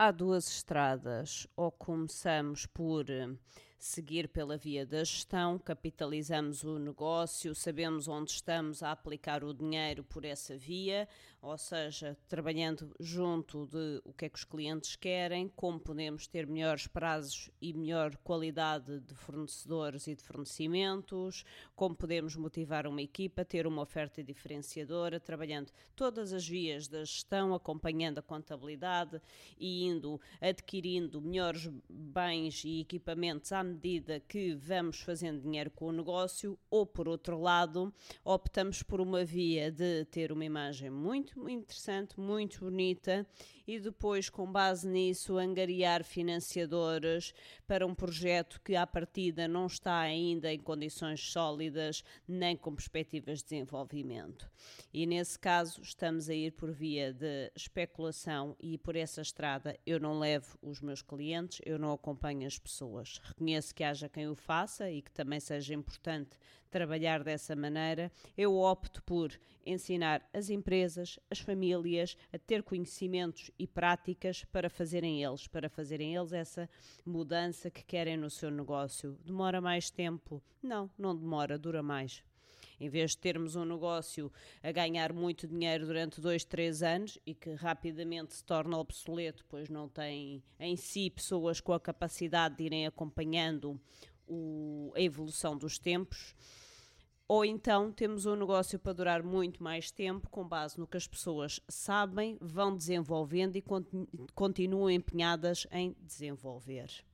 Há duas estradas, ou começamos por eh, seguir pela via da gestão, capitalizamos o negócio, sabemos onde estamos a aplicar o dinheiro por essa via, ou seja, trabalhando junto de o que é que os clientes querem, como podemos ter melhores prazos e melhor qualidade de fornecedores e de fornecimentos, como podemos motivar uma equipa, ter uma oferta diferenciadora, trabalhando todas as vias da gestão, acompanhando a contabilidade e indo adquirindo melhores bens e equipamentos à medida que vamos fazendo dinheiro com o negócio, ou por outro lado, optamos por uma via de ter uma imagem muito, interessante, muito bonita e depois, com base nisso, angariar financiadores para um projeto que à partida não está ainda em condições sólidas nem com perspectivas de desenvolvimento. E nesse caso, estamos a ir por via de especulação e por essa estrada eu não levo os meus clientes, eu não acompanho as pessoas. Reconheço que haja quem o faça e que também seja importante trabalhar dessa maneira. Eu opto por ensinar as empresas, as famílias a ter conhecimentos e práticas para fazerem eles, para fazerem eles essa mudança que querem no seu negócio. Demora mais tempo? Não, não demora, dura mais. Em vez de termos um negócio a ganhar muito dinheiro durante dois, três anos e que rapidamente se torna obsoleto, pois não tem em si pessoas com a capacidade de irem acompanhando o, a evolução dos tempos. Ou então temos um negócio para durar muito mais tempo, com base no que as pessoas sabem, vão desenvolvendo e continuam empenhadas em desenvolver.